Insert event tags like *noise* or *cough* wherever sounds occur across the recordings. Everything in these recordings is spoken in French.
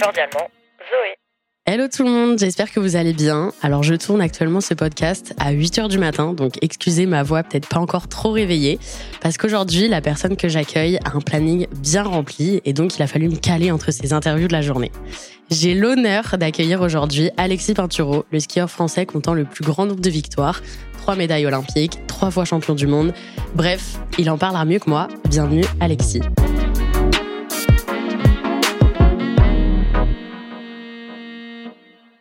Cordialement, Zoé. Hello tout le monde, j'espère que vous allez bien. Alors je tourne actuellement ce podcast à 8h du matin, donc excusez ma voix peut-être pas encore trop réveillée, parce qu'aujourd'hui la personne que j'accueille a un planning bien rempli et donc il a fallu me caler entre ses interviews de la journée. J'ai l'honneur d'accueillir aujourd'hui Alexis Pinturo, le skieur français comptant le plus grand nombre de victoires, trois médailles olympiques, trois fois champion du monde. Bref, il en parlera mieux que moi. Bienvenue Alexis.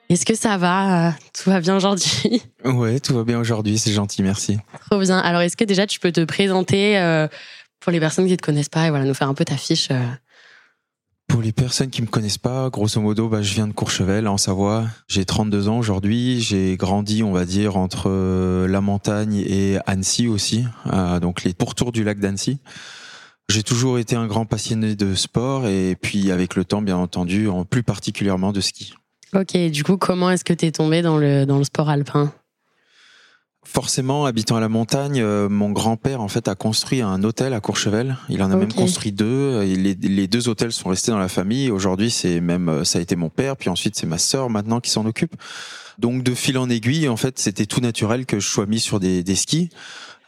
Est-ce que ça va? Tout va bien aujourd'hui? Ouais, tout va bien aujourd'hui, c'est gentil, merci. Trop bien. Alors, est-ce que déjà tu peux te présenter euh, pour les personnes qui ne te connaissent pas et voilà, nous faire un peu ta fiche euh? Pour les personnes qui me connaissent pas, grosso modo, bah, je viens de Courchevel, en Savoie. J'ai 32 ans aujourd'hui. J'ai grandi, on va dire, entre euh, la montagne et Annecy aussi, donc les pourtours du lac d'Annecy. J'ai toujours été un grand passionné de sport et puis avec le temps, bien entendu, en plus particulièrement de ski. Ok, du coup, comment est-ce que tu es tombé dans le, dans le sport alpin? Forcément, habitant à la montagne, euh, mon grand-père en fait a construit un hôtel à Courchevel. Il en a même construit deux. Et les, les deux hôtels sont restés dans la famille. Aujourd'hui, c'est même euh, ça a été mon père, puis ensuite c'est ma sœur maintenant qui s'en occupe. Donc de fil en aiguille, en fait, c'était tout naturel que je sois mis sur des, des skis.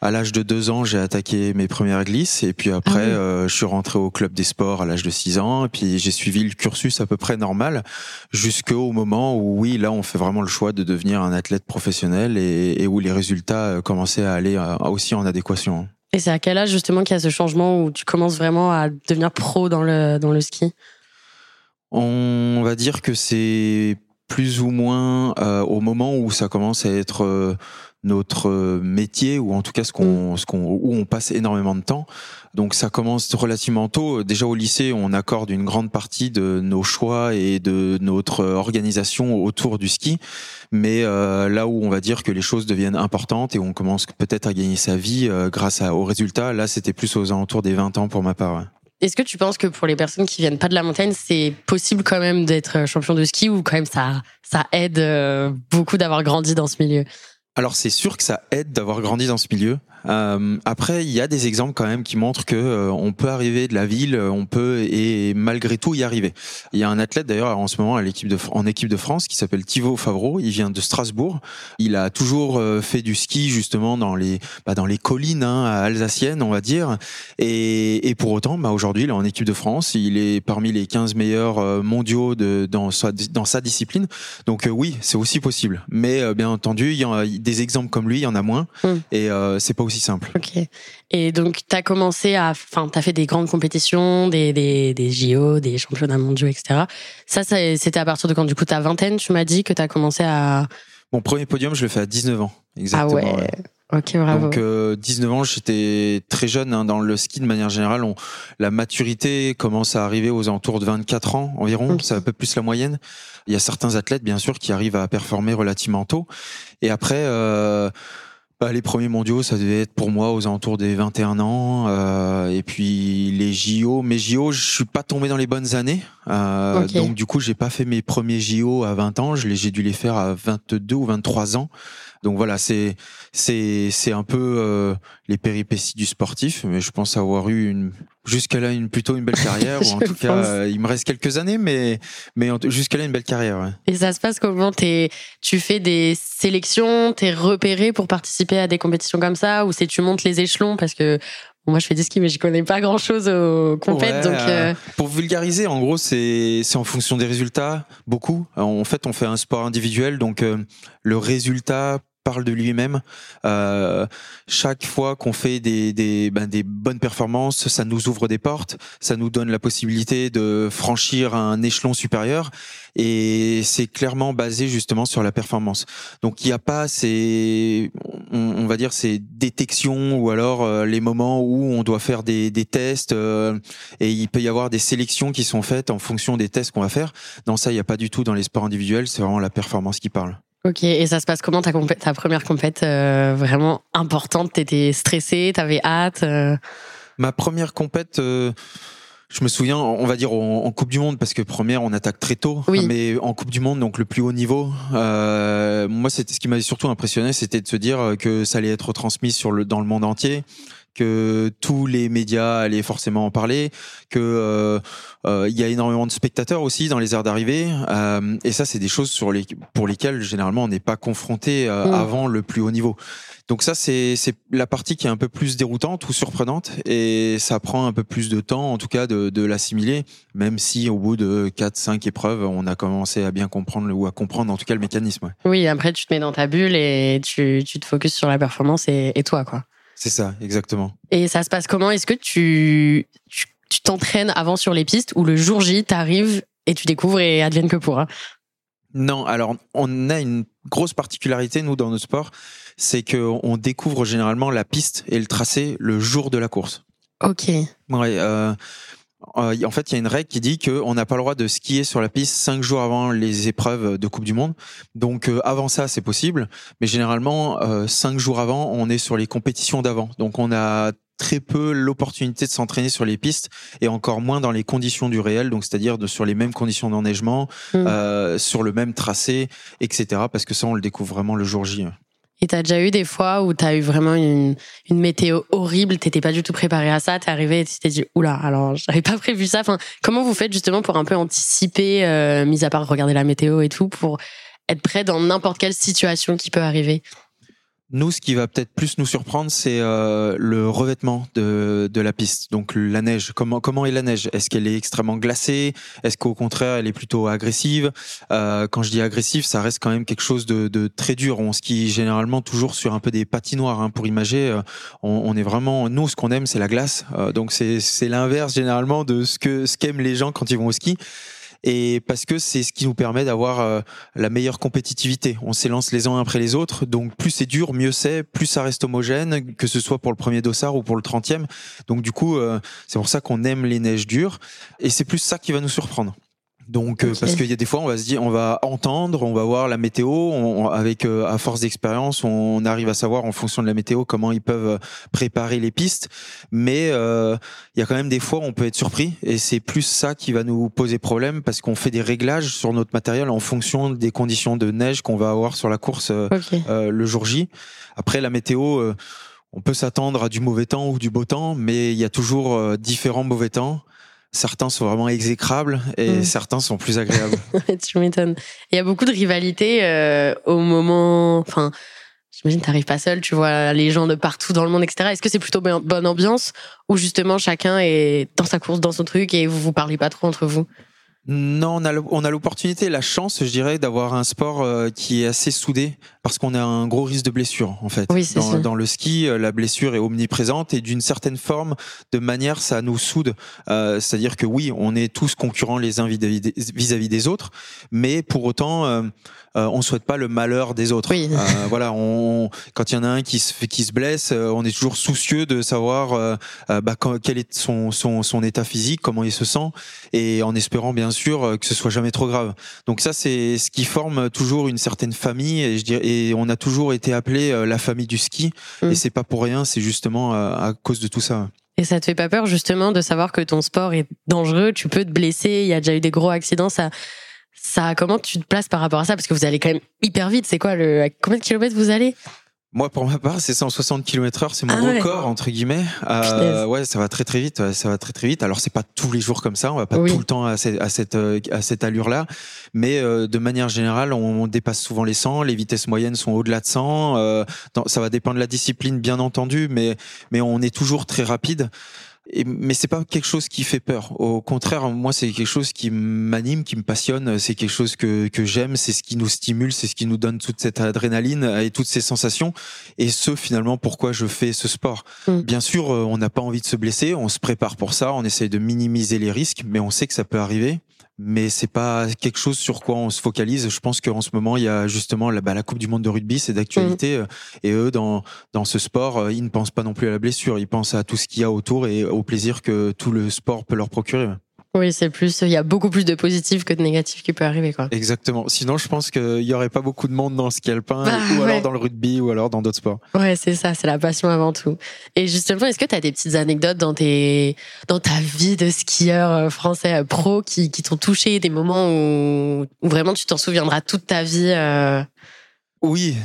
À l'âge de deux ans, j'ai attaqué mes premières glisses et puis après, Ah oui. euh, je suis rentré au club des sports à l'âge de six ans et puis j'ai suivi le cursus à peu près normal jusqu'au moment où oui, là, on fait vraiment le choix de devenir un athlète professionnel et, et où les résultats euh, commençaient à aller euh, aussi en adéquation. Et c'est à quel âge justement qu'il y a ce changement où tu commences vraiment à devenir pro dans le, dans le ski? On va dire que c'est plus ou moins euh, au moment où ça commence à être euh, notre euh, métier ou en tout cas ce qu'on, ce qu'on, où on passe énormément de temps. Donc ça commence relativement tôt. Déjà au lycée, on accorde une grande partie de nos choix et de notre organisation autour du ski. Mais euh, là où on va dire que les choses deviennent importantes et on commence peut-être à gagner sa vie euh, grâce à, aux résultats, là c'était plus aux alentours des 20 ans pour ma part. ouais. Est-ce que tu penses que pour les personnes qui viennent pas de la montagne, c'est possible quand même d'être champion de ski ou quand même ça, ça aide euh, beaucoup d'avoir grandi dans ce milieu? Alors c'est sûr que ça aide d'avoir grandi dans ce milieu. Euh, après, il y a des exemples quand même qui montrent que euh, on peut arriver de la ville, euh, on peut et malgré tout y arriver. Il y a un athlète d'ailleurs en ce moment à l'équipe de en équipe de France qui s'appelle Thibaut Favreau. Il vient de Strasbourg. Il a toujours euh, fait du ski justement dans les bah, dans les collines hein, alsaciennes, on va dire. Et, et pour autant, bah, aujourd'hui, il est en équipe de France. Il est parmi les 15 meilleurs euh, mondiaux de, dans sa dans sa discipline. Donc euh, oui, c'est aussi possible. Mais euh, bien entendu, il y a des exemples comme lui, il y en a moins. Mm. Et euh, c'est pas aussi simple. Ok. Et donc, tu as commencé à. Enfin, tu as fait des grandes compétitions, des, des, des JO, des championnats mondiaux, etc. Ça, ça c'était à partir de quand? Du coup, ta vingtaine, tu m'as dit que tu as commencé à. Mon premier podium, je le fais à 19 ans. Ah Exactement. ouais. ouais. Ok, bravo. Donc euh, 19 ans, j'étais très jeune hein, dans le ski de manière générale. On, la maturité commence à arriver aux alentours de 24 ans environ, Ok. c'est un peu plus la moyenne. Il y a certains athlètes bien sûr qui arrivent à performer relativement tôt. Et après, euh, bah, les premiers mondiaux, ça devait être pour moi aux alentours des 21 ans. euh, et puis les JO, mes JO, je suis pas tombé dans les bonnes années. Euh. Donc du coup, j'ai pas fait mes premiers JO à 20 ans. J'ai dû les faire à 22 ou 23 ans. Donc voilà, c'est c'est c'est un peu euh, les péripéties du sportif, mais je pense avoir eu une jusqu'à là une plutôt une belle carrière. ou en *laughs* tout cas, pense. euh, il me reste quelques années, mais mais jusqu'à là une belle carrière. ouais. Et ça se passe comment? T'es- Tu fais des sélections, t'es repéré pour participer à des compétitions comme ça, ou c'est tu montes les échelons? Parce que bon, moi je fais du ski mais je connais pas grand chose aux compètes, Ouais, donc euh, euh, Pour vulgariser, en gros, c'est c'est en fonction des résultats, beaucoup. En fait, on fait un sport individuel, donc euh, le résultat parle de lui-même. Euh, chaque fois qu'on fait ben, des bonnes performances, ça nous ouvre des portes, ça nous donne la possibilité de franchir un échelon supérieur et c'est clairement basé justement sur la performance. Donc il n'y a pas ces, on, va dire ces détections ou alors euh, les moments où on doit faire des, des tests euh, et il peut y avoir des sélections qui sont faites en fonction des tests qu'on va faire. Dans ça, il n'y a pas du tout dans les sports individuels, c'est vraiment la performance qui parle. Ok, et ça se passe comment ta, ta première compète euh, vraiment importante? T'étais stressé, t'avais hâte Ma première compète je me souviens, on va dire en, Coupe du Monde, parce que première, on attaque très tôt, mais en Coupe du Monde, donc le plus haut niveau, euh, moi, c'était ce qui m'avait surtout impressionné, c'était de se dire que ça allait être transmis sur le, dans le monde entier, que tous les médias allaient forcément en parler, que euh, euh, il y a énormément de spectateurs aussi dans les aires d'arrivée, euh, et ça c'est des choses sur les pour lesquelles généralement on n'est pas confronté mm. avant le plus haut niveau. Donc ça c'est la partie qui est un peu plus déroutante ou surprenante, et ça prend un peu plus de temps en tout cas de, de l'assimiler, même si au bout de 4-5 épreuves on a commencé à bien comprendre ou à comprendre en tout cas le mécanisme. Oui, après tu te mets dans ta bulle et tu tu te focuses sur la performance et, et toi quoi. C'est ça, exactement. Et ça se passe comment? Est-ce que tu tu t'entraînes avant sur les pistes ou le jour J, t'arrives et tu découvres et advienne que pourra Non, alors on a une grosse particularité nous dans notre sport, c'est que on découvre généralement la piste et le tracé le jour de la course. Ok. Ouais, euh, euh, en fait, il y a une règle qui dit qu'on n'a pas le droit de skier sur la piste cinq jours avant les épreuves de Coupe du Monde. Donc euh, avant ça, c'est possible, mais généralement euh, cinq jours avant, on est sur les compétitions d'avant. Donc on a très peu l'opportunité de s'entraîner sur les pistes et encore moins dans les conditions du réel, donc c'est-à-dire sur les mêmes conditions d'enneigement, mmh. sur le même tracé, etc. Parce que ça, on le découvre vraiment le jour J. Et t'as déjà eu des fois où t'as eu vraiment une, météo horrible, t'étais pas du tout préparé à ça, t'es arrivé et tu t'es dit oula, alors *laughs* j'avais pas prévu ça. Enfin, comment vous faites justement pour un peu anticiper, euh, mis à part regarder la météo et tout, pour être prêt dans n'importe quelle situation qui peut arriver? Nous, ce qui va peut-être plus nous surprendre, c'est euh, le revêtement de, de la piste. Donc la neige. Comment comment est la neige? Est-ce qu'elle est extrêmement glacée? Est-ce qu'au contraire, elle est plutôt agressive? Euh, Quand je dis agressive, ça reste quand même quelque chose de, de, très dur. On skie généralement toujours sur un peu des patinoires. Hein, pour imager, euh, on, on, est vraiment nous, ce qu'on aime, c'est la glace. Euh, donc c'est l'inverse généralement de ce que ce qu'aiment les gens quand ils vont au ski et parce que c'est ce qui nous permet d'avoir euh, la meilleure compétitivité. On s'élance les uns après les autres, donc plus c'est dur, mieux c'est, plus ça reste homogène, que ce soit pour le premier dossard ou pour le trentième. Donc du coup, euh, c'est pour ça qu'on aime les neiges dures, et c'est plus ça qui va nous surprendre. Donc euh, parce qu'il y a des fois on va se dire on va entendre, on va voir la météo, on, avec euh, à force d'expérience, on arrive à savoir en fonction de la météo comment ils peuvent euh, préparer les pistes, mais il y a quand même des fois où on peut être surpris et c'est plus ça qui va nous poser problème parce qu'on fait des réglages sur notre matériel en fonction des conditions de neige qu'on va avoir sur la course le jour J. Après la météo on peut s'attendre à du mauvais temps ou du beau temps, mais il y a toujours différents mauvais temps certains sont vraiment exécrables et mm. certains sont plus agréables. *laughs* tu m'étonnes. Il y a beaucoup de rivalité euh, au moment. Enfin, j'imagine t'arrives pas seul, tu vois les gens de partout dans le monde, etc. Est-ce que c'est plutôt bonne ambiance ou justement chacun est dans sa course, dans son truc et vous vous parlez pas trop entre vous? Non, on a l'opportunité, la chance, je dirais, d'avoir un sport euh, qui est assez soudé parce qu'on a un gros risque de blessure en fait. Oui, dans, dans, le ski, euh, la blessure est omniprésente et d'une certaine forme, de manière, ça nous soude. Euh, C'est-à-dire que oui, on est tous concurrents les uns vis-à-vis des autres, mais pour autant, euh, euh, on souhaite pas le malheur des autres. Oui. Euh, voilà, on, quand il y en a un qui se qui se blesse, euh, on est toujours soucieux de savoir bah, quel est son, son son état physique, comment il se sent, et en espérant bien sûr que ce soit jamais trop grave. Donc ça, c'est ce qui forme toujours une certaine famille, et je dirais, et on a toujours été appelé la famille du ski, mm. et c'est pas pour rien, c'est justement à cause de tout ça. Et ça te fait pas peur justement de savoir que ton sport est dangereux, tu peux te blesser, il y a déjà eu des gros accidents, ça ça, comment tu te places par rapport à ça? Parce que vous allez quand même hyper vite. C'est quoi le, à combien de kilomètres vous allez? Moi, pour ma part, c'est 160 km heure, c'est mon ah record entre guillemets. Euh, ouais, ça va très très vite. Ça va très très vite. Alors c'est pas tous les jours comme ça, on va pas tout le temps à cette à cette, euh, à cette allure-là, mais euh, de manière générale, on, dépasse souvent les 100. Les vitesses moyennes sont au-delà de 100. Euh, ça va dépendre de la discipline, bien entendu, mais mais on est toujours très rapide. Et, mais c'est pas quelque chose qui fait peur. Au contraire, moi, c'est quelque chose qui m'anime, qui me passionne. C'est quelque chose que, que j'aime. C'est ce qui nous stimule. C'est ce qui nous donne toute cette adrénaline et toutes ces sensations. Et ce, finalement, pourquoi je fais ce sport. Mm. Bien sûr, euh, on n'a pas envie de se blesser. On se prépare pour ça. On essaye de minimiser les risques, mais on sait que ça peut arriver mais c'est pas quelque chose sur quoi on se focalise. Je pense qu'en ce moment, il y a justement la, bah, la Coupe du Monde de rugby, c'est d'actualité. Mm. Et eux, dans, dans ce sport, euh, ils ne pensent pas non plus à la blessure. Ils pensent à tout ce qu'il y a autour et au plaisir que tout le sport peut leur procurer. Oui, c'est plus, il y a beaucoup plus de positifs que de négatifs qui peut arriver, quoi. Exactement. Sinon, je pense qu'il y aurait pas beaucoup de monde dans le ski alpin, Bah, ou ouais. alors dans le rugby, ou alors dans d'autres sports. Ouais, c'est ça, c'est la passion avant tout. Et justement, est-ce que tu as des petites anecdotes dans, tes, dans ta vie de skieur euh, français euh, pro qui, qui t'ont touché, des moments où, où vraiment tu t'en souviendras toute ta vie euh, Oui,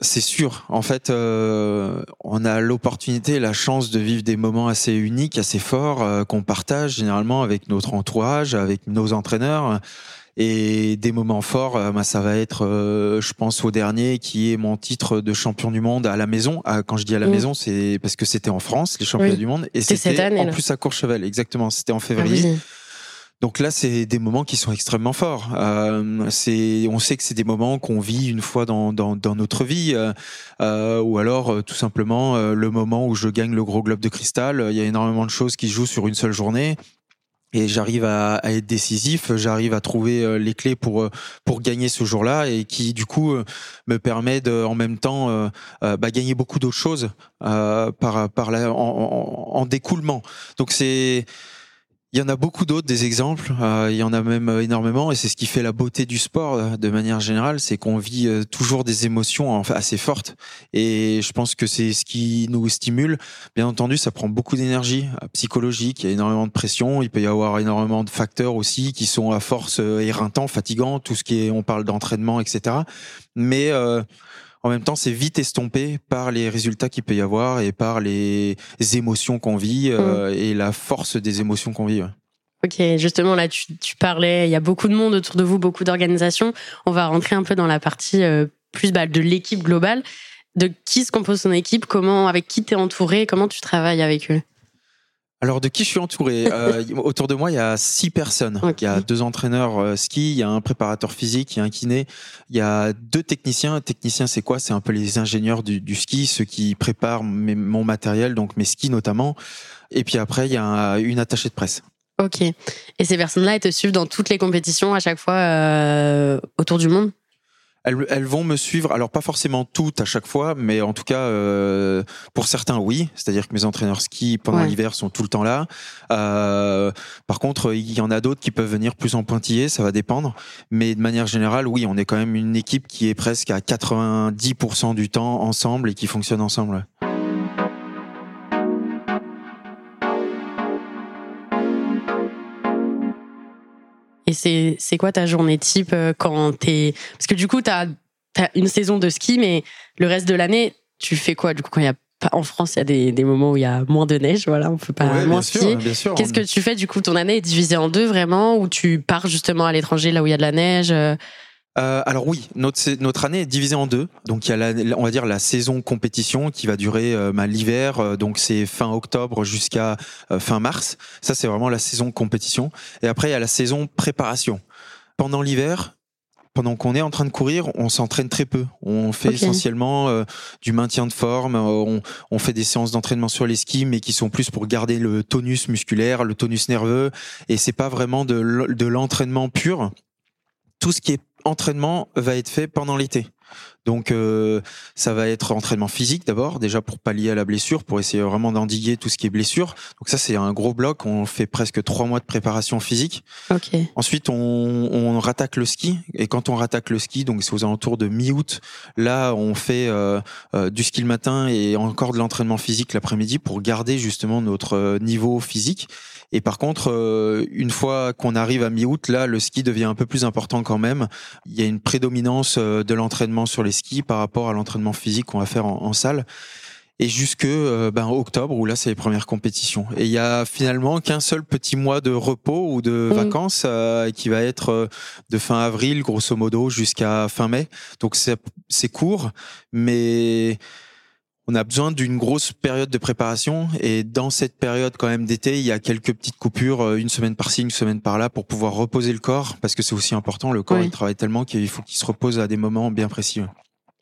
c'est sûr. En fait, euh, on a l'opportunité, la chance de vivre des moments assez uniques, assez forts, euh, qu'on partage généralement avec notre entourage, avec nos entraîneurs. Et des moments forts, euh, bah, ça va être, euh, je pense, au dernier, qui est mon titre de champion du monde à la maison. Ah, quand je dis à la Mm. maison, c'est parce que c'était en France, les championnats Oui. du monde, et C'était en plus à Courchevel. Exactement, c'était en ah février. oui. Donc là, c'est des moments qui sont extrêmement forts. Euh, c'est, on sait que c'est des moments qu'on vit une fois dans, dans, dans notre vie, euh, euh, ou alors euh, tout simplement euh, le moment où je gagne le gros globe de cristal. Il y a énormément de choses qui jouent sur une seule journée. Et j'arrive à, à être décisif, j'arrive à trouver les clés pour pour gagner ce jour-là et qui du coup me permet de en même temps euh, bah, gagner beaucoup d'autres choses euh, par par la, en, en, en découlement. Donc c'est il y en a beaucoup d'autres des exemples, euh, il y en a même euh, énormément et c'est ce qui fait la beauté du sport euh, de manière générale, c'est qu'on vit toujours des émotions assez fortes et je pense que c'est ce qui nous stimule. Bien entendu, ça prend beaucoup d'énergie psychologique, il y a énormément de pression, il peut y avoir énormément de facteurs aussi qui sont à force éreintants, fatigants, tout ce qui est, on parle d'entraînement, etc. Mais en même temps, c'est vite estompé par les résultats qu'il peut y avoir et par les émotions qu'on vit euh, et la force des émotions qu'on vit. ouais. Ok, justement, là, tu, tu parlais, il y a beaucoup de monde autour de vous, beaucoup d'organisations. On va rentrer un peu dans la partie euh, plus bah, de l'équipe globale. De qui se compose son équipe, comment, avec qui t'es entouré, comment tu travailles avec eux? Alors, de qui je suis entouré? Euh, *laughs* Autour de moi, il y a six personnes. Il y a deux entraîneurs euh, ski, il y a un préparateur physique, il y a un kiné, il y a deux techniciens. Techniciens, c'est quoi? C'est un peu les ingénieurs du, du ski, ceux qui préparent mes- mon matériel, donc mes skis notamment. Et puis après, il y a un- une attachée de presse. Ok. Et ces personnes-là, elles te suivent dans toutes les compétitions à chaque fois euh, autour du monde? Elles, elles vont me suivre, alors pas forcément toutes à chaque fois, mais en tout cas euh, pour certains oui, c'est-à-dire que mes entraîneurs ski pendant Ouais. l'hiver sont tout le temps là. Euh, par contre, il y en a d'autres qui peuvent venir plus en pointillé, ça va dépendre, mais de manière générale, oui, on est quand même une équipe qui est presque à 90% du temps ensemble et qui fonctionne ensemble. C'est c'est quoi ta journée type euh, quand t'es parce que du coup t'as as une saison de ski, mais le reste de l'année tu fais quoi du coup quand il y a en France il y a des, des moments où il y a moins de neige, voilà, on peut pas Ouais, moins skier. Qu'est-ce que tu fais du coup Ton année est divisée en deux vraiment, ou tu pars justement à l'étranger là où il y a de la neige euh, alors oui, notre, notre année est divisée en deux. Donc il y a la, on va dire la saison compétition qui va durer euh, bah, l'hiver, euh, donc c'est fin octobre jusqu'à euh, fin mars. Ça c'est vraiment la saison compétition. Et après il y a la saison préparation. Pendant l'hiver, pendant qu'on est en train de courir, on s'entraîne très peu. On fait essentiellement euh, du maintien de forme. euh, on, on fait des séances d'entraînement sur les skis, mais qui sont plus pour garder le tonus musculaire, le tonus nerveux. Et c'est pas vraiment de l'entraînement pur. Tout ce qui est entraînement va être fait pendant l'été. Donc euh, ça va être entraînement physique d'abord, déjà pour pallier à la blessure, pour essayer vraiment d'endiguer tout ce qui est blessure. Donc ça c'est un gros bloc. On fait presque trois mois de préparation physique. Ok. Ensuite, on, on rattaque le ski. Et quand on rattaque le ski, donc c'est aux alentours de mi-août, là, on fait euh, euh, du ski le matin et encore de l'entraînement physique l'après-midi pour garder justement notre euh, niveau physique. Et par contre, euh, une fois qu'on arrive à mi-août, là, le ski devient un peu plus important quand même. Il y a une prédominance euh, de l'entraînement sur les skis par rapport à l'entraînement physique qu'on va faire en, en salle. Et jusque euh, ben, octobre où là c'est les premières compétitions. Et il y a finalement qu'un seul petit mois de repos ou de Mhm. vacances euh, qui va être euh, de fin avril grosso modo jusqu'à fin mai. Donc c'est court, mais on a besoin d'une grosse période de préparation et dans cette période quand même d'été, il y a quelques petites coupures, euh, une semaine par-ci, une semaine par-là pour pouvoir reposer le corps parce que c'est aussi important. Le corps Oui. il travaille tellement qu'il faut qu'il se repose à des moments bien précis.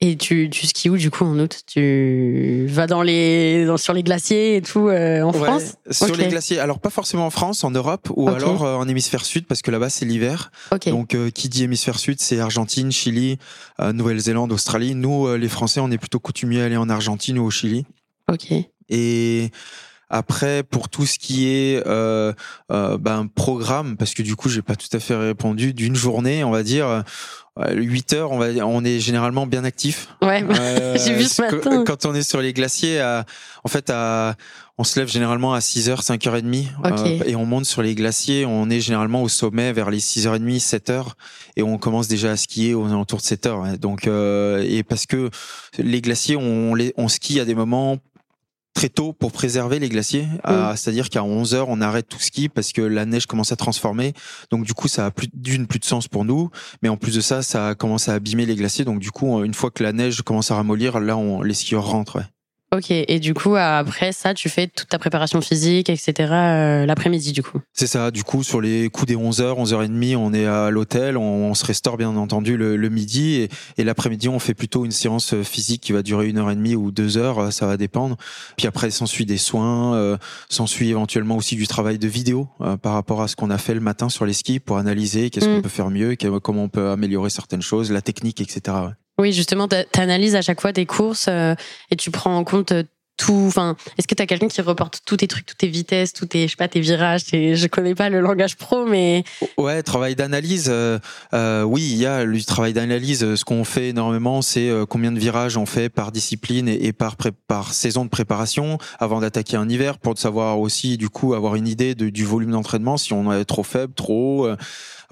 Et tu, tu skis où du coup en août? Tu vas dans les, dans- sur les glaciers et tout euh, en Ouais, France? sur les glaciers. Alors pas forcément en France, en Europe ou alors euh, en hémisphère sud parce que là-bas c'est l'hiver. Ok. Donc euh, qui dit hémisphère sud, c'est Argentine, Chili, euh, Nouvelle-Zélande, Australie. Nous euh, les Français, on est plutôt coutumiers à aller en Argentine ou au Chili. ok. Et après, pour tout ce qui est euh, euh, ben, programme, parce que du coup, j'ai pas tout à fait répondu, d'une journée, on va dire, euh, 8 heures, on, va, on est généralement bien actif. Ouais. *laughs* Euh, J'ai vu ce matin. Quand on est sur les glaciers, à- en fait, à, on se lève généralement à 6h, 5h30 Ok. euh, et on monte sur les glaciers. On est généralement au sommet vers les 6h30, 7h et on commence déjà à skier aux alentours de 7h. ouais. Donc, euh, et parce que les glaciers, on, les, on skie à des moments très tôt pour préserver les glaciers. Mm. C'est-à-dire qu'à 11 heures, on arrête tout ski parce que la neige commence à transformer. Donc du coup, ça a plus d'une plus de sens pour nous. Mais en plus de ça, ça commence à abîmer les glaciers. Donc du coup, une fois que la neige commence à ramollir, là, on, les skieurs rentrent. ouais. Ok. Et du coup, après ça, tu fais toute ta préparation physique, etc. euh, l'après-midi du coup. C'est ça. Du coup, sur les coups des 11 heures, 11h30, on est à l'hôtel. On, on se restaure bien entendu le, le midi. Et, et l'après-midi, on fait plutôt une séance physique qui va durer une heure et demie ou deux heures. euh, Ça va dépendre. Puis après, s'ensuit des soins. Euh, s'ensuit éventuellement aussi du travail de vidéo euh, par rapport à ce qu'on a fait le matin sur les skis pour analyser qu'est-ce Mm. qu'on peut faire mieux, comment on peut améliorer certaines choses, la technique, etc. ouais. Oui, justement, t'a- t'analyses à chaque fois tes courses euh, et tu prends en compte euh, tout. Enfin, est-ce que t'as quelqu'un qui reporte tous tes trucs, toutes tes vitesses, tous tes, je sais pas, tes virages tes- Je connais pas le langage pro, mais Ouais, travail d'analyse. euh, oui, il y a du travail d'analyse. Ce qu'on fait énormément, c'est combien de virages on fait par discipline et, par, par saison de préparation avant d'attaquer un hiver pour savoir aussi, du coup, avoir une idée du volume d'entraînement, si on est trop faible, trop haut.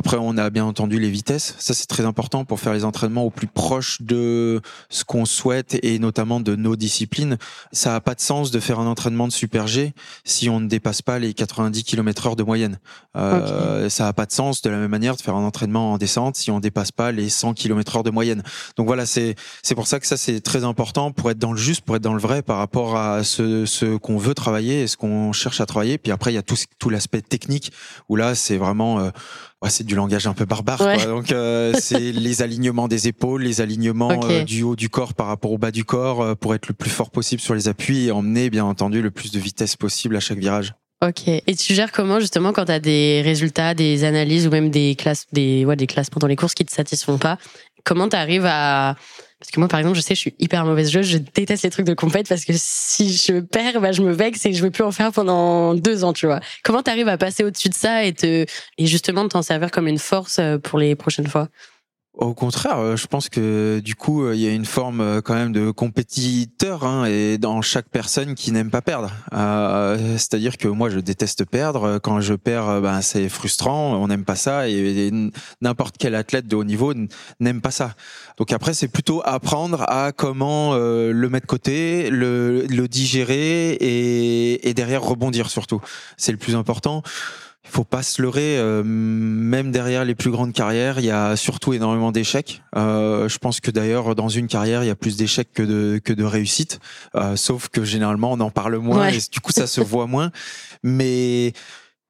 Après, on a bien entendu les vitesses. Ça, c'est très important pour faire les entraînements au plus proche de ce qu'on souhaite et notamment de nos disciplines. Ça a pas de sens de faire un entraînement de super G si on ne dépasse pas les 90 km heure de moyenne. Euh, Ça a pas de sens de la même manière de faire un entraînement en descente si on dépasse pas les 100 km heure de moyenne. Donc voilà, c'est c'est pour ça que ça c'est très important pour être dans le juste, pour être dans le vrai par rapport à ce, ce qu'on veut travailler et ce qu'on cherche à travailler. Puis après il y a tout tout l'aspect technique où là c'est vraiment euh, ouais, c'est du langage un peu barbare. Ouais. quoi. Donc euh, c'est *laughs* les alignements des épaules, les alignements euh, du haut du corps par rapport au bas du corps euh, pour être le plus fort possible sur les appuis et emmener bien entendu le plus de vitesse possible à chaque virage. ok. Et tu gères comment justement quand t'as des résultats, des analyses ou même des classes, des ouais, des classes pendant les courses qui te satisfont pas? Comment t'arrives à parce que moi, par exemple, je sais, je suis hyper mauvaise joueuse. Je déteste les trucs de compète parce que si je perds, bah, je me vexe et je vais plus en faire pendant deux ans, tu vois. Comment t'arrives à passer au-dessus de ça et te, et justement de t'en servir comme une force euh, pour les prochaines fois? Au contraire, euh, je pense que du coup, euh, il y a une forme euh, quand même de compétiteur hein, et dans chaque personne qui n'aime pas perdre. C'est-à-dire que moi, je déteste perdre. Quand je perds, ben, c'est frustrant. On n'aime pas ça et, n'importe quel athlète de haut niveau n'aime pas ça. Donc après, c'est plutôt apprendre à comment le mettre de côté, le, digérer et derrière rebondir surtout. C'est le plus important. Il faut pas se leurrer, euh, même derrière les plus grandes carrières, il y a surtout énormément d'échecs. Euh, je pense que d'ailleurs dans une carrière, il y a plus d'échecs que de que de réussites, Euh, sauf que généralement on en parle moins Ouais. et du coup ça se voit moins. Mais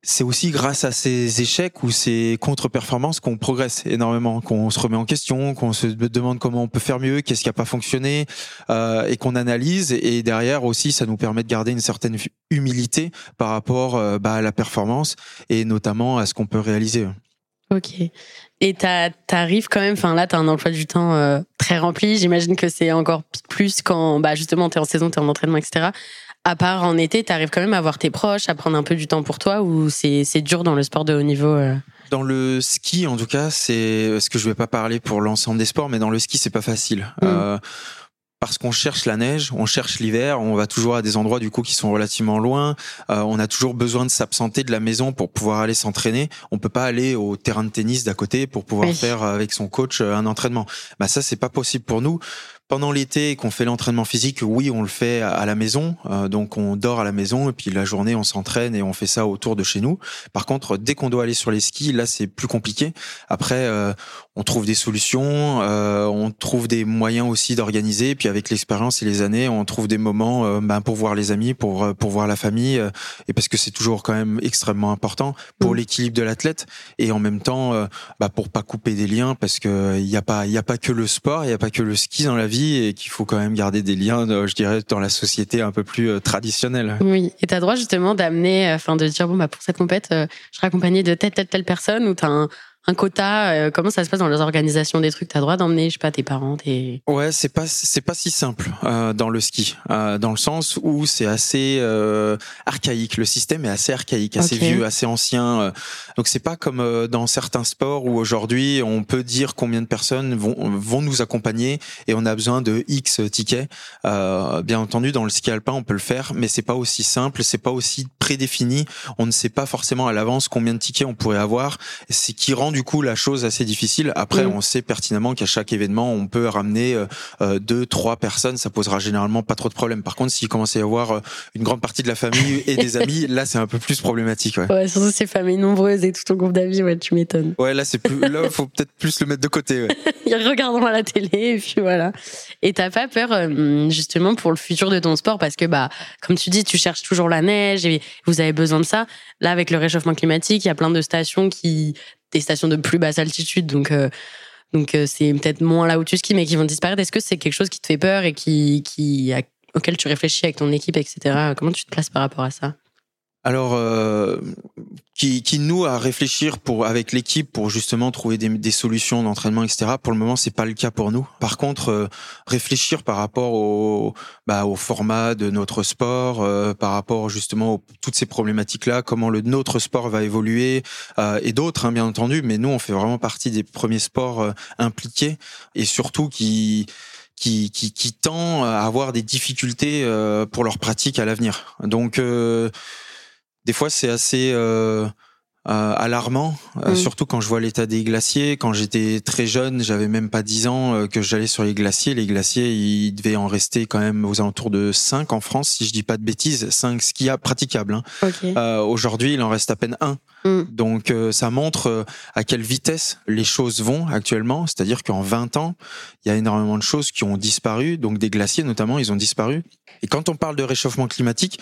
c'est aussi grâce à ces échecs ou ces contre-performances qu'on progresse énormément, qu'on se remet en question, qu'on se demande comment on peut faire mieux, qu'est-ce qui a pas fonctionné, euh, et qu'on analyse. Et derrière aussi, ça nous permet de garder une certaine humilité par rapport euh, bah, à la performance et notamment à ce qu'on peut réaliser. Ok. Et t'arrives quand même, enfin là, t'as un emploi du temps euh, très rempli. J'imagine que c'est encore plus quand, bah justement, t'es en saison, t'es en entraînement, etc. À part en été, t'arrives quand même à voir tes proches, à prendre un peu du temps pour toi, ou c'est dur dans le sport de haut niveau euh? Dans le ski, en tout cas, c'est ce que je vais pas parler pour l'ensemble des sports, mais dans le ski, c'est pas facile. Mm. Euh, parce qu'on cherche la neige, on cherche l'hiver, on va toujours à des endroits du coup qui sont relativement loin. Euh, on a toujours besoin de s'absenter de la maison pour pouvoir aller s'entraîner. On peut pas aller au terrain de tennis d'à côté pour pouvoir Oui. faire avec son coach euh, un entraînement. Bah ça c'est pas possible pour nous pendant l'été qu'on fait l'entraînement physique, oui, on le fait à la maison. Euh, donc on dort à la maison et puis la journée on s'entraîne et on fait ça autour de chez nous. Par contre, dès qu'on doit aller sur les skis, là c'est plus compliqué. Après, euh, on trouve des solutions, euh, on trouve des moyens aussi d'organiser. Puis avec l'expérience et les années, on trouve des moments ben, pour voir les amis, pour pour voir la famille, et parce que c'est toujours quand même extrêmement important pour mmh. l'équilibre de l'athlète et en même temps, bah, pour pas couper des liens parce que il y a pas il y a pas que le sport, il y a pas que le ski dans la vie et qu'il faut quand même garder des liens, euh, je dirais, dans la société un peu plus euh, traditionnelle. Oui, et tu as droit justement d'amener, enfin de dire, bon, bah, pour cette compète, euh, je serai accompagné de telle, telle, telle personne, ou tu as un, un quota euh, Comment ça se passe dans les organisations des trucs? T'as droit d'emmener, je sais pas, tes parents, tes Ouais, c'est pas c'est pas si simple euh, dans le ski, euh, dans le sens où c'est assez archaïque. Le système est assez archaïque, assez vieux, assez ancien. Donc c'est pas comme dans certains sports où aujourd'hui on peut dire combien de personnes vont vont nous accompagner et on a besoin de X tickets. bien entendu, dans le ski alpin, on peut le faire, mais c'est pas aussi simple, c'est pas aussi prédéfini. On ne sait pas forcément à l'avance combien de tickets on pourrait avoir. C'est qui rend du coup la chose assez difficile. Après, mm. on sait pertinemment qu'à chaque événement, on peut ramener euh, euh, deux, trois personnes. Ça posera généralement pas trop de problèmes. Par contre, s'il commence à y avoir euh, une grande partie de la famille et des *laughs* amis, là, c'est un peu plus problématique. Ouais. ouais, surtout ces familles nombreuses et tout ton groupe d'amis, ouais, tu m'étonnes. Ouais, là, c'est plus, là, faut peut-être plus le mettre de côté. Ouais. *laughs* Ils à la télé et puis voilà. Et t'as pas peur justement pour le futur de ton sport? Parce que bah, comme tu dis, tu cherches toujours la neige et vous avez besoin de ça. Là, avec le réchauffement climatique, il y a plein de stations qui des stations de plus basse altitude, donc euh, donc euh, c'est peut-être moins là où tu skis, mais qui vont disparaître. Est-ce que c'est quelque chose qui te fait peur et qui, qui auquel tu réfléchis avec ton équipe, etc. Comment tu te places par rapport à ça? Alors, euh, qui, qui nous à réfléchir pour avec l'équipe pour justement trouver des, des solutions d'entraînement, etc. Pour le moment, c'est pas le cas pour nous. Par contre, euh, réfléchir par rapport au bah, au format de notre sport, euh, par rapport justement à toutes ces problématiques-là, comment le notre sport va évoluer euh, et d'autres, hein, bien entendu. Mais nous, on fait vraiment partie des premiers sports impliqués et surtout qui qui, qui, qui tend à avoir des difficultés pour leur pratique à l'avenir. Donc des fois c'est assez euh, euh, alarmant, euh, mm. surtout quand je vois l'état des glaciers. Quand j'étais très jeune, j'avais même pas 10 ans que j'allais sur les glaciers. Les glaciers, il devait en rester quand même aux alentours de 5 en France, si je dis pas de bêtises, 5 a praticables. Hein. Aujourd'hui, il en reste à peine un. Mm. Donc ça montre à quelle vitesse les choses vont actuellement, c'est-à-dire qu'en 20 ans, il y a énormément de choses qui ont disparu, donc des glaciers notamment, ils ont disparu. Et quand on parle de réchauffement climatique,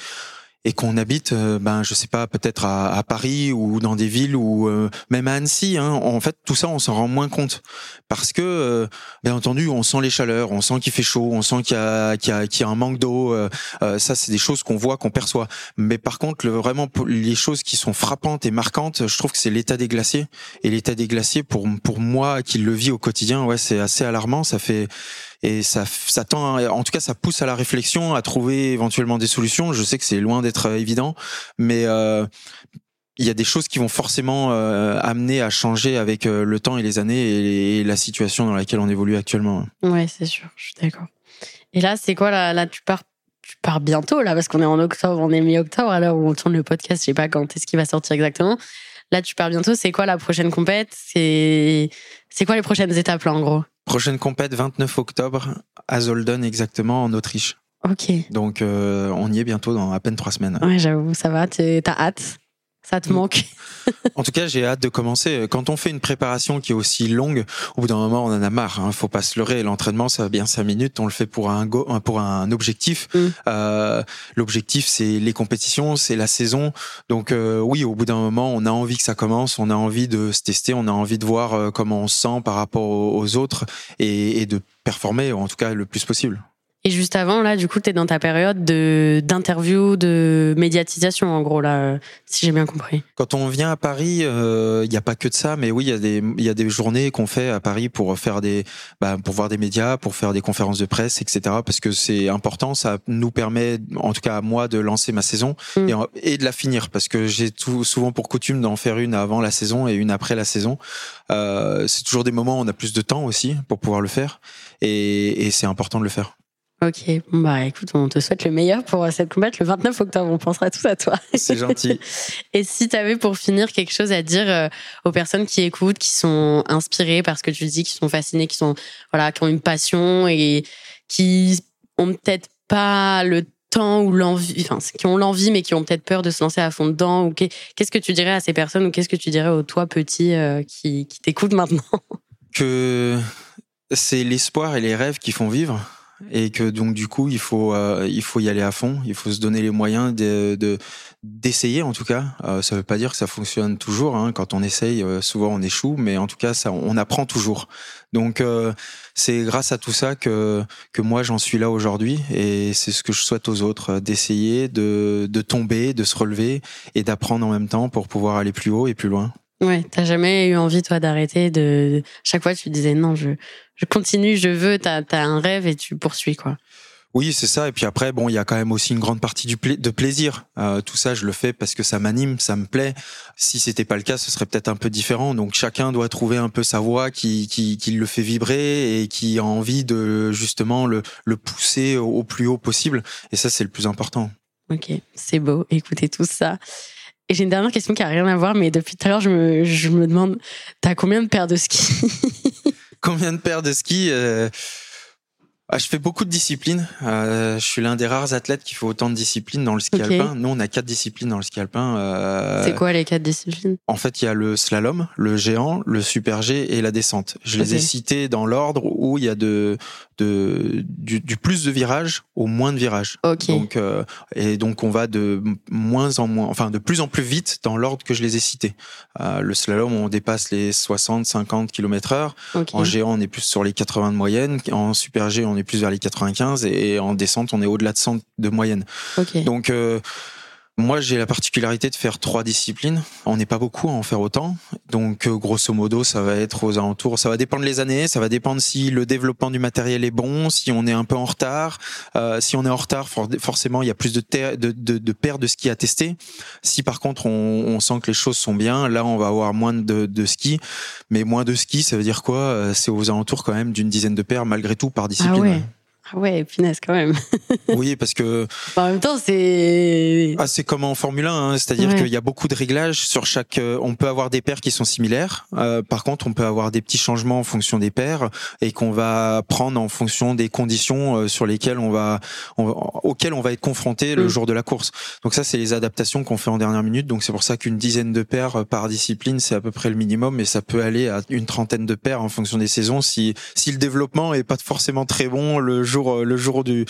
et qu'on habite, euh, ben je sais pas, peut-être à, Paris ou dans des villes ou euh, même à Annecy, hein, en fait tout ça on s'en rend moins compte. Parce que euh, bien entendu on sent les chaleurs, on sent qu'il fait chaud, on sent qu'il y a qu'il y qu'il y a un manque d'eau, ça c'est des choses qu'on voit, qu'on perçoit. Mais par contre le, vraiment les choses qui sont frappantes et marquantes, je trouve que c'est l'état des glaciers. Et l'état des glaciers pour pour moi qui le vis au quotidien, ouais c'est assez alarmant, ça fait et ça, ça tend, en tout cas, ça pousse à la réflexion, à trouver éventuellement des solutions. Je sais que c'est loin d'être euh, évident, mais euh, il y a des choses qui vont forcément euh, amener à changer avec le temps et les années et, la situation dans laquelle on évolue actuellement. Ouais, c'est sûr, je suis d'accord. Et là, c'est quoi là, là tu pars tu pars bientôt là parce qu'on est en octobre, on est mi-octobre alors on tourne le podcast, je sais pas quand est-ce qu'il va sortir exactement. Là, tu pars bientôt, c'est quoi la prochaine compète? C'est quoi les prochaines étapes là en gros? Prochaine compète 29 octobre à Zolden exactement en Autriche. Ok. Donc euh, on y est bientôt dans à peine trois semaines. Ouais, j'avoue, ça va. T'as hâte? Ça te manque *laughs* En tout cas, j'ai hâte de commencer. Quand on fait une préparation qui est aussi longue, au bout d'un moment, on en a marre. Hein. Faut pas se leurrer. L'entraînement, ça va bien cinq minutes. On le fait pour un go, pour un objectif. Mm. Euh, L'objectif, c'est les compétitions, c'est la saison. Donc euh, oui, au bout d'un moment, on a envie que ça commence. On a envie de se tester. On a envie de voir euh, comment on se sent par rapport aux autres et, et de performer, en tout cas, le plus possible. Et juste avant, là, du coup, tu es dans ta période de d'interview, de médiatisation, en gros, là, si j'ai bien compris. Quand on vient à Paris, il euh, n'y a pas que de ça, mais oui, il y a des y a des journées qu'on fait à Paris pour faire des bah, pour voir des médias, pour faire des conférences de presse, etc. Parce que c'est important, ça nous permet, en tout cas à moi, de lancer ma saison mm. et, et, de la finir, parce que j'ai tout souvent pour coutume d'en faire une avant la saison et une après la saison. Euh, c'est toujours des moments où on a plus de temps aussi pour pouvoir le faire, et, et c'est important de le faire. Ok, bah écoute, on te souhaite le meilleur pour euh, cette combatte le 29 octobre. On pensera tous à toi. C'est gentil. *laughs* Et si tu avais pour finir quelque chose à dire euh, aux personnes qui écoutent, qui sont inspirées parce que tu dis, qui sont fascinées, qui sont voilà, qui ont une passion et qui ont peut-être pas le temps ou l'envie, enfin, qui ont l'envie mais qui ont peut-être peur de se lancer à fond dedans ou qu'est-ce que tu dirais à ces personnes ou qu'est-ce que tu dirais aux toi petit euh, qui, qui t'écoute maintenant? Que c'est l'espoir et les rêves qui font vivre et que donc du coup il faut euh, il faut y aller à fond, il faut se donner les moyens de d'essayer en tout cas. Euh, ça veut pas dire que ça fonctionne toujours. Hein. Quand on essaye, euh, souvent on échoue, mais en tout cas ça on apprend toujours. Donc euh, c'est grâce à tout ça que que moi j'en suis là aujourd'hui et c'est ce que je souhaite aux autres d'essayer de de tomber, de se relever et d'apprendre en même temps pour pouvoir aller plus haut et plus loin. Ouais, t'as jamais eu envie toi d'arrêter de chaque fois tu disais non je je continue je veux t'as as un rêve et tu poursuis quoi. Oui, c'est ça. Et puis après, bon, il y a quand même aussi une grande partie du de plaisir. Euh, tout ça, je le fais parce que ça m'anime, ça me plaît. Si c'était pas le cas, ce serait peut-être un peu différent. Donc chacun doit trouver un peu sa voix qui, qui, qui le fait vibrer et qui a envie de justement le, le pousser au plus haut possible. Et ça, c'est le plus important. Ok, c'est beau. Écoutez tout ça. Et j'ai une dernière question qui a rien à voir, mais depuis tout à l'heure, je me, je me demande, t'as combien de paires de ski *laughs* Combien de paires de ski euh, je fais beaucoup de disciplines. Euh, je suis l'un des rares athlètes qui fait autant de disciplines dans le ski alpin. Nous, on a quatre disciplines dans le ski alpin. Euh... C'est quoi les quatre disciplines? En fait, il y a le slalom, le géant, le super G et la descente. Je les ai cités dans l'ordre où il y a de, de du, du, plus de virages au moins de virages. Donc euh, et donc on va de moins en moins, enfin de plus en plus vite dans l'ordre que je les ai cités. Le slalom, on dépasse les 60, 50 km/h. En géant, on est plus sur les 80 de moyenne. En super G, on est plus vers les 95 et en descente, on est au-delà de 100 de moyenne. Donc euh, moi, j'ai la particularité de faire trois disciplines. On n'est pas beaucoup à en faire autant. Donc, euh, grosso modo, ça va être aux alentours. Ça va dépendre les années. Ça va dépendre si le développement du matériel est bon, si on est un peu en retard. Euh, si on est en retard, forcément, il y a plus de, paires de ski à tester. Si par contre, on, sent que les choses sont bien, là, on va avoir moins de, de ski. Mais moins de ski, ça veut dire quoi? Euh, C'est aux alentours quand même d'une dizaine de paires, malgré tout, par discipline. Ah ah ouais, finesse quand même. *laughs* oui, parce que. En même temps, c'est. Ah, c'est comme en Formule 1, hein, c'est-à-dire qu'il y a beaucoup de réglages sur chaque. Euh, on peut avoir des paires qui sont similaires. Euh, par contre, on peut avoir des petits changements en fonction des paires et qu'on va prendre en fonction des conditions euh, sur lesquelles on va, auxquelles on va être confronté le mm. jour de la course. Donc ça, c'est les adaptations qu'on fait en dernière minute. Donc c'est pour ça qu'une dizaine de paires par discipline, c'est à peu près le minimum, mais ça peut aller à une trentaine de paires en fonction des saisons si si le développement est pas forcément très bon le jour euh, le jour du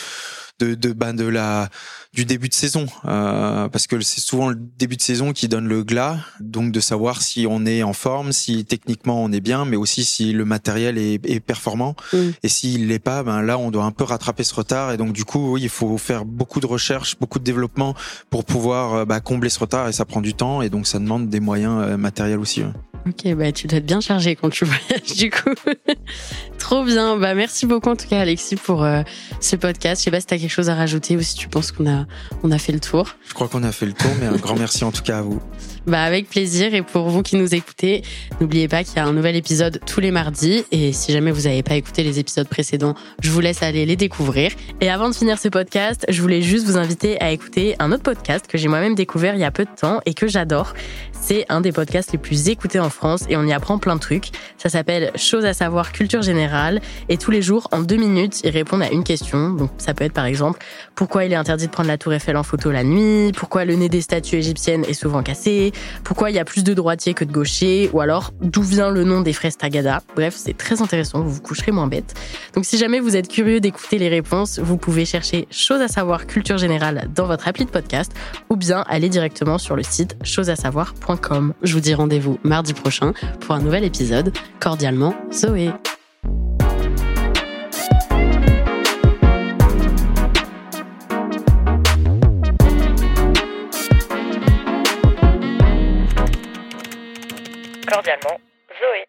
de de, ben de la du début de saison euh, parce que c'est souvent le début de saison qui donne le glas donc de savoir si on est en forme si techniquement on est bien mais aussi si le matériel est, est performant mm. et s'il l'est pas ben là on doit un peu rattraper ce retard et donc du coup oui il faut faire beaucoup de recherche beaucoup de développement pour pouvoir euh, bah, combler ce retard et ça prend du temps et donc ça demande des moyens matériels aussi Ok, bah tu dois être bien chargé quand tu *laughs* voyages du coup. *laughs* Trop bien. Bah merci beaucoup en tout cas Alexis pour euh, ce podcast. Je sais pas si quelque chose à rajouter ou si tu penses qu'on a on a fait le tour. Je crois qu'on a fait le tour, mais un grand merci en tout cas à vous. Bah avec plaisir et pour vous qui nous écoutez, n'oubliez pas qu'il y a un nouvel épisode tous les mardis et si jamais vous n'avez pas écouté les épisodes précédents, je vous laisse aller les découvrir. Et avant de finir ce podcast, je voulais juste vous inviter à écouter un autre podcast que j'ai moi-même découvert il y a peu de temps et que j'adore. C'est un des podcasts les plus écoutés en France et on y apprend plein de trucs. Ça s'appelle Chose à savoir culture générale et tous les jours en deux minutes ils répondent à une question. Donc ça peut être par exemple pourquoi il est interdit de prendre la tour Eiffel en photo la nuit, pourquoi le nez des statues égyptiennes est souvent cassé, pourquoi il y a plus de droitiers que de gauchers, ou alors d'où vient le nom des fraises Tagada. Bref, c'est très intéressant, vous vous coucherez moins bête. Donc si jamais vous êtes curieux d'écouter les réponses, vous pouvez chercher Chose à savoir culture générale dans votre appli de podcast, ou bien aller directement sur le site chosesasavoir.com. Je vous dis rendez-vous mardi prochain pour un nouvel épisode. Cordialement, Zoé. Cordialement, Zoé.